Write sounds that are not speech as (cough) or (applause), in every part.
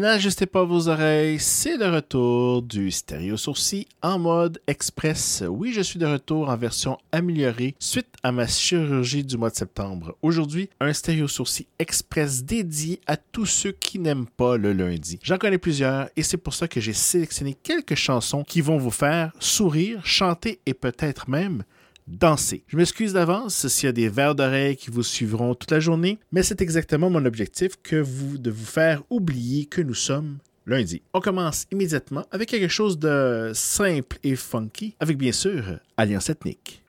N'ajustez pas vos oreilles, c'est le retour du stéréo sourcil en mode express. Oui, je suis de retour en version améliorée suite à ma chirurgie du mois de septembre. Aujourd'hui, un stéréo sourcil express dédié à tous ceux qui n'aiment pas le lundi. J'en connais plusieurs et c'est pour ça que j'ai sélectionné quelques chansons qui vont vous faire sourire, chanter et peut-être même danser. Je m'excuse d'avance s'il y a des verres d'oreilles qui vous suivront toute la journée, mais c'est exactement mon objectif que vous, de vous faire oublier que nous sommes lundi. On commence immédiatement avec quelque chose de simple et funky, avec bien sûr Alliance ethnique.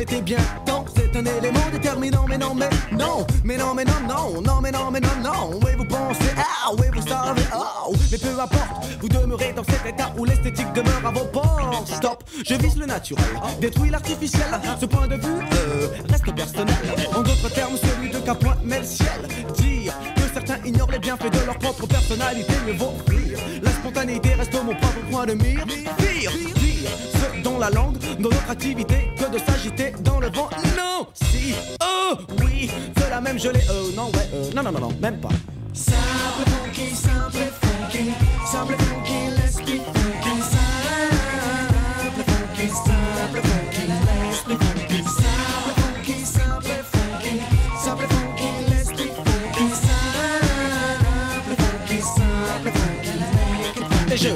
Était bien temps. C'est un élément déterminant, mais non, mais non, mais non, mais non, non, non, mais non, mais non, non. Oui, vous pensez, ah, oui, vous savez, oh, mais peu importe, vous demeurez dans cet état où l'esthétique demeure à vos portes. Stop, je vise le naturel, détruis l'artificiel. Ce point de vue euh, reste personnel. En d'autres termes, celui de qu'un point met le ciel. Dire que certains ignorent les bienfaits de leur propre personnalité, mais vaut rire. La spontanéité reste mon propre point de mire. Ce dans la langue, dans notre activité, que de s'agiter dans le vent. Non, si, oh, oui, de la même gelée. Euh, non, ouais, euh, non, non, non, non, même pas. Simple funky, simple funky, simple funky, let's be funky. Simple funky, simple funky, let's be funky. Simple funky, simple funky, simple funky, let's be funky. Simple funky, simple funky, make it funky. Et je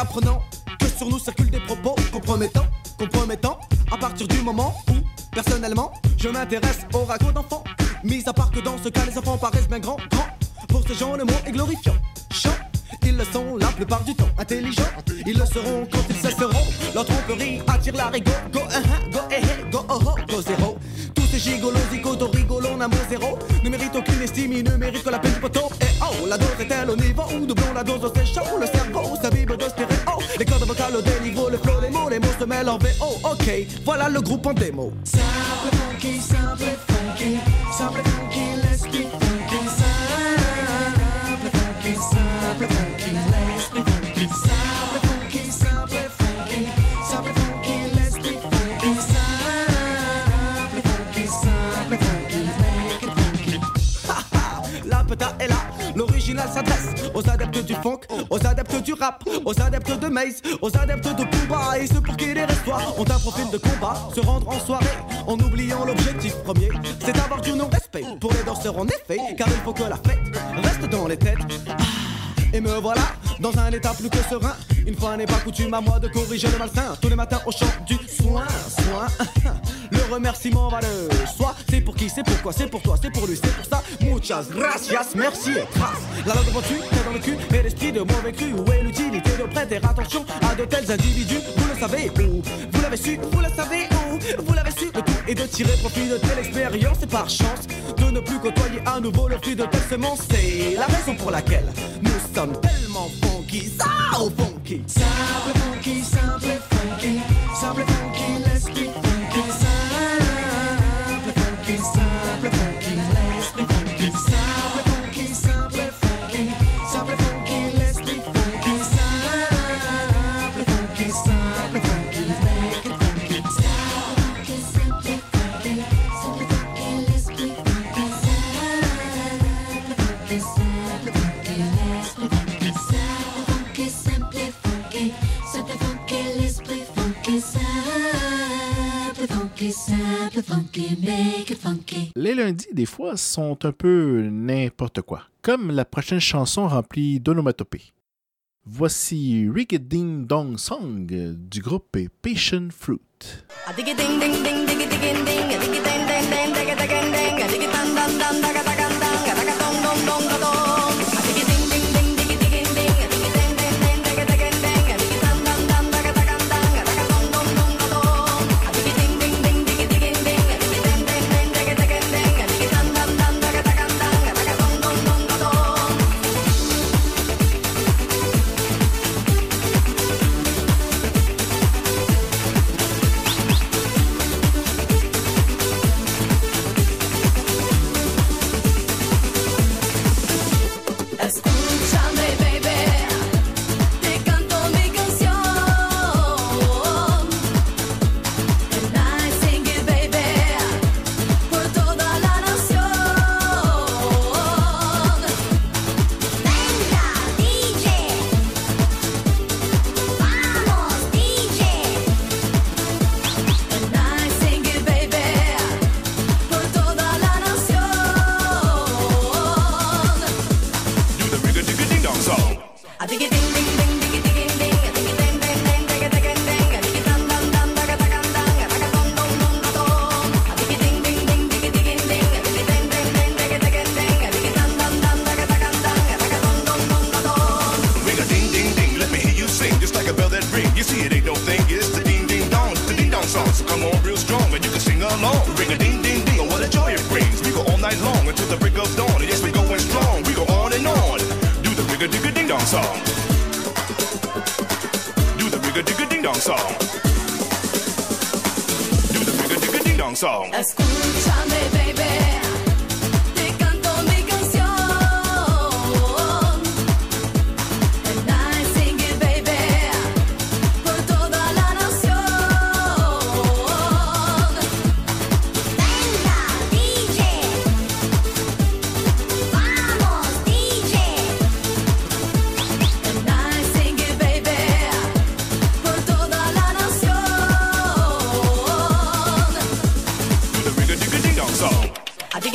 apprenant que sur nous circulent des propos compromettants, compromettants, à partir du moment où, personnellement, je m'intéresse au ragots d'enfants. Mis à part que dans ce cas, les enfants paraissent bien grands, grands. Pour ces gens, le mot est glorifiant. Chant, ils le sont la plupart du temps. Intelligents, ils le seront quand ils cesseront. Leur tromperie attire la rigo. Go, uh go, eh, eh, go, oh, oh, go, zéro. Tous ces gigolos, zigotos, rigolons, n'a mot zéro. Ne méritent aucune estime, ils ne méritent que la peine du poteau. Et oh, la dose est-elle au Voilà le groupe en démo. Simple funky, simple funky, simple funky, let's be funky. Simple funky, simple funky, let's be funky. Simple funky, simple funky, simple funky, let's be funky. Simple funky, simple funky, make it funky. La peta est là. L'original s'adresse aux adeptes du funk, aux adeptes du rap, aux adeptes de Maze, aux adeptes de Pumba et ceux pour qui les restoirs ont un profil de combat. Se rendre en soirée en oubliant l'objectif premier, c'est d'avoir du non-respect pour les danseurs en effet, car il faut que la fête reste dans les têtes. Et me voilà dans un état plus que serein. Une fois n'est pas coutume à moi de corriger le malsain. Tous les matins au chant du soin, soin. (laughs) Le remerciement va de soi. C'est pour qui, c'est pourquoi, c'est pour toi, c'est pour lui, c'est pour ça. Muchas gracias, merci et trace. La langue devant tu, t'es dans le cul, et l'esprit de mauvais cru. Où est l'utilité de prêter attention à de tels individus? Vous le savez où? Vous l'avez su, vous le savez où? Vous l'avez su, le tout est de tirer profit de telle expérience et par chance de ne plus côtoyer à nouveau le fruit de telle semence. C'est la raison pour laquelle nous sommes tellement funky, ça funky. Simple funky, simple funky, simple funky, let's be funky. Funky, simple funky, make it funky. Les lundis, des fois, sont un peu n'importe quoi, comme la prochaine chanson remplie d'onomatopées. Voici Riggeding Dong Song du groupe Patient Fruit. come on real strong and you can sing along. Ring a ding ding ding, oh what a joy it brings. We go all night long until the break of dawn. And yes, we going strong, we go on and on. Do the rigga digga ding dong song. Do the rigga digga ding dong song. Do the rigga digga ding dong song. That's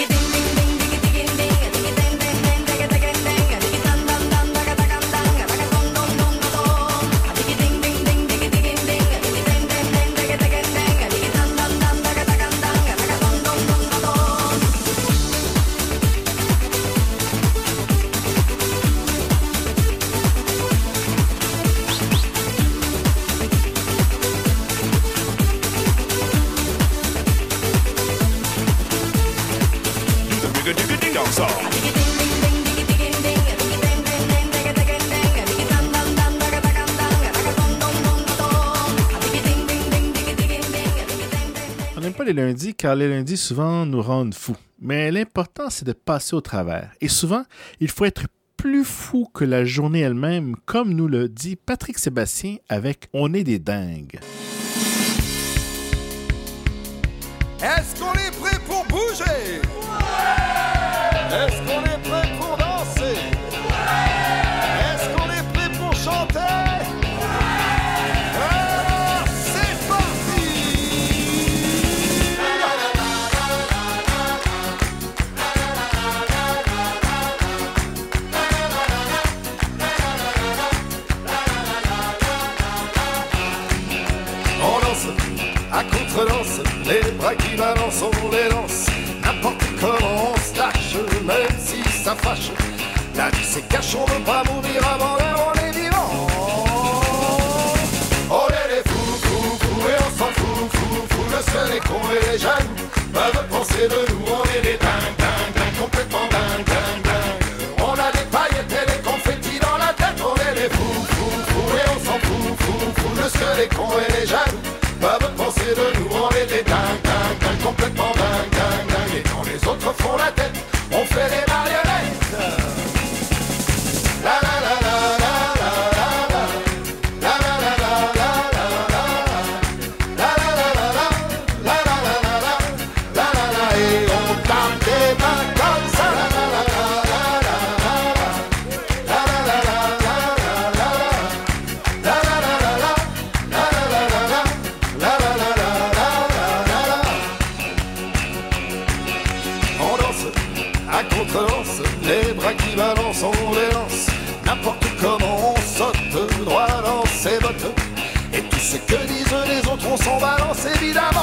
ding ding ding. les lundis car les lundis souvent nous rendent fous. Mais l'important, c'est de passer au travers. Et souvent, il faut être plus fou que la journée elle-même, comme nous le dit Patrick Sébastien avec On est des dingues. Est-ce qu'on est prêt pour bouger? la vie c'est cache, on veut pas mourir avant l'heure, on est vivant. On est les fous, fous, fous, et on s'en fout, fous, fous, le seul est con et les jeunes peuvent penser de nous. baby, that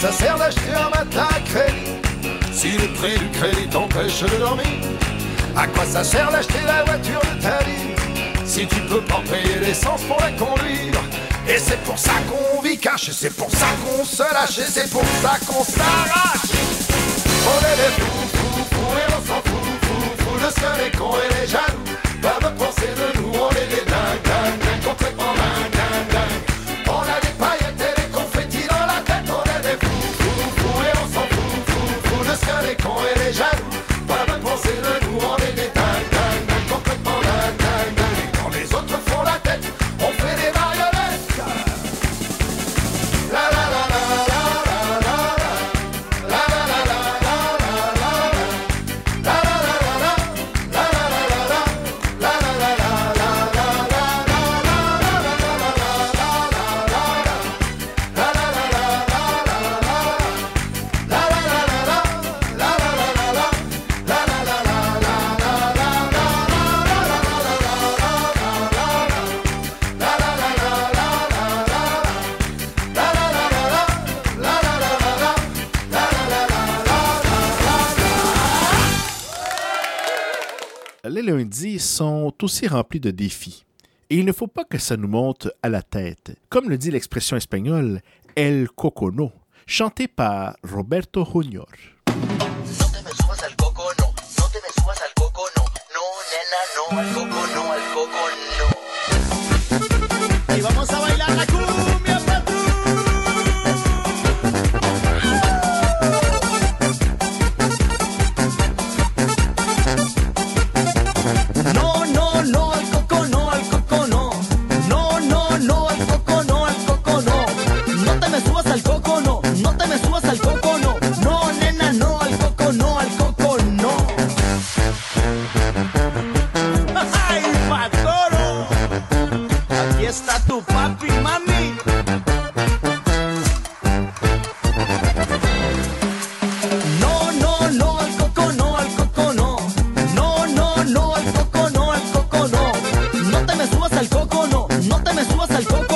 ça sert d'acheter un matin à crédit Si le prix du crédit t'empêche de dormir. À quoi ça sert d'acheter la voiture de ta vie Si tu peux pas payer l'essence pour la conduire? Et c'est pour ça qu'on vit caché C'est pour ça qu'on se lâche Et c'est pour ça qu'on s'arrache On est des fous, fous, fous Et on s'en fout, fou, fou De ce qu'on est déjà aussi remplis de défis. Et il ne faut pas que ça nous monte à la tête. Comme le dit l'expression espagnole El Cocono, chantée par Roberto Junior. me subas al coco.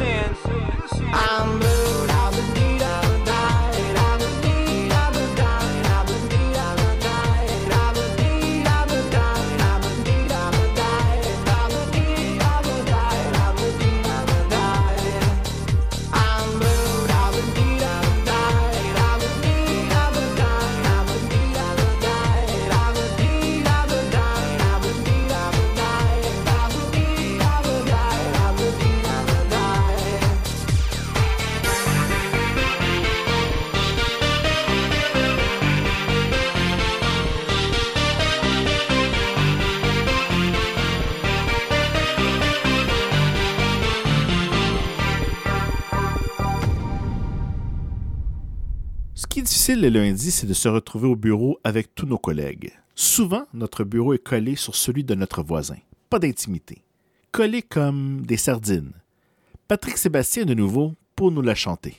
I'm Ce qui est difficile le lundi, c'est de se retrouver au bureau avec tous nos collègues. Souvent, notre bureau est collé sur celui de notre voisin. Pas d'intimité. Collé comme des sardines. Patrick Sébastien de nouveau pour nous la chanter.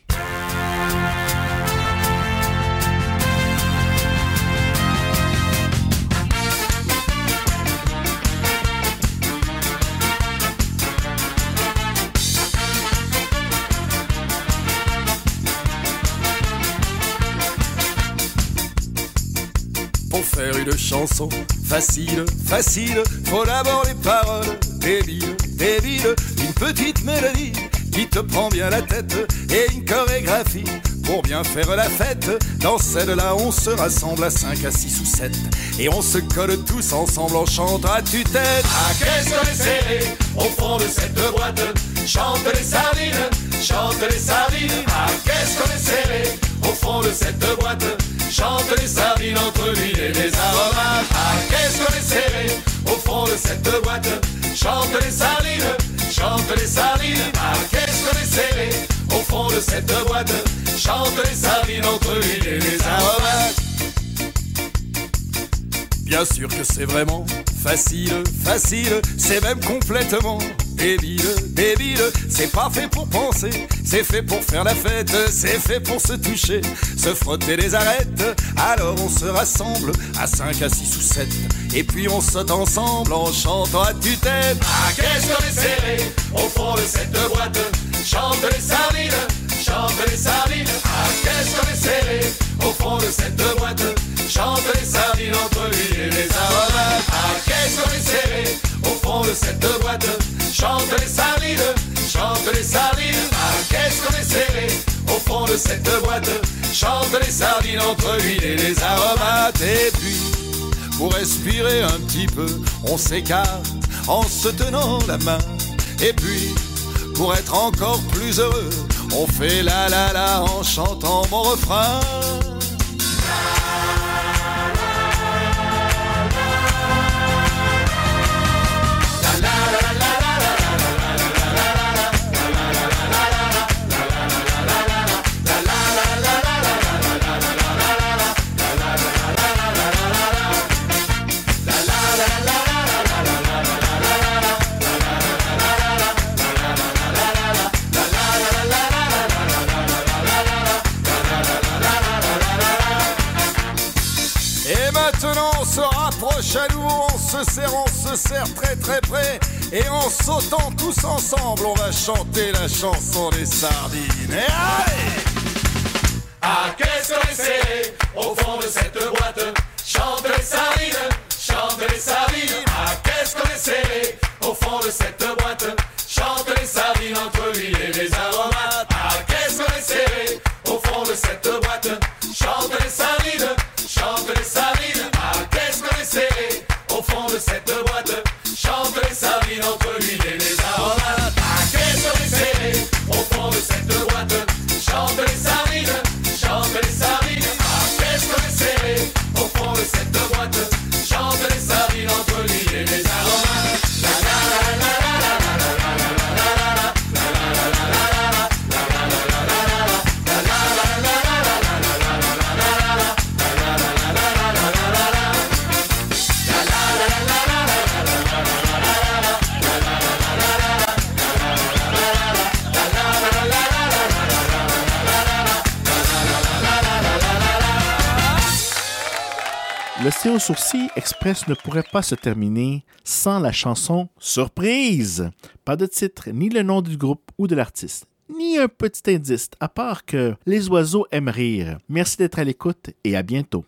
Pour faire une chanson facile, facile, faut d'abord les paroles débiles, débiles, une petite mélodie qui te prend bien la tête et une chorégraphie pour bien faire la fête. Dans celle-là, on se rassemble à 5, à 6 ou 7 et on se colle tous ensemble en chantant à tue-tête. Ah, qu'est-ce qu'on est serré au fond de cette boîte Chante les sardines, chante les sardines. Ah, qu'est-ce qu'on est serré au fond de cette boîte Chante les sardines entre l'huile et les aromates. Ah, qu'est-ce qu'on est serré au fond de cette boîte? Chante les sardines, chante les sardines. Ah, qu'est-ce qu'on est serré au fond de cette boîte? Chante les sardines entre l'huile et les aromates. Bien sûr que c'est vraiment facile, facile, c'est même complètement débile, débile. C'est pas fait pour penser, c'est fait pour faire la fête, c'est fait pour se toucher, se frotter les arêtes. Alors on se rassemble à 5, à 6 ou 7, et puis on saute ensemble en chantant à tue-tête. Ah, qu'est-ce qu'on au fond de cette boîte les Chante les sardines, chante les sardines. Ah, qu'est-ce qu'on est serré au fond de cette boîte? Chante les sardines entre l'huile et les aromates. Et puis, pour respirer un petit peu, on s'écarte en se tenant la main. Et puis, pour être encore plus heureux, on fait la la la en chantant mon refrain. Se serre, on se serre très très près. Et en sautant tous ensemble, on va chanter la chanson des sardines. Et allez Ah, qu'est-ce qu'on est serré au fond de cette boîte Chante les sardines, chante les sardines. Ah, qu'est-ce qu'on est serré Le Sourcil Express ne pourrait pas se terminer sans la chanson Surprise. Pas de titre, ni le nom du groupe ou de l'artiste, ni un petit indice, à part que les oiseaux aiment rire. Merci d'être à l'écoute et à bientôt.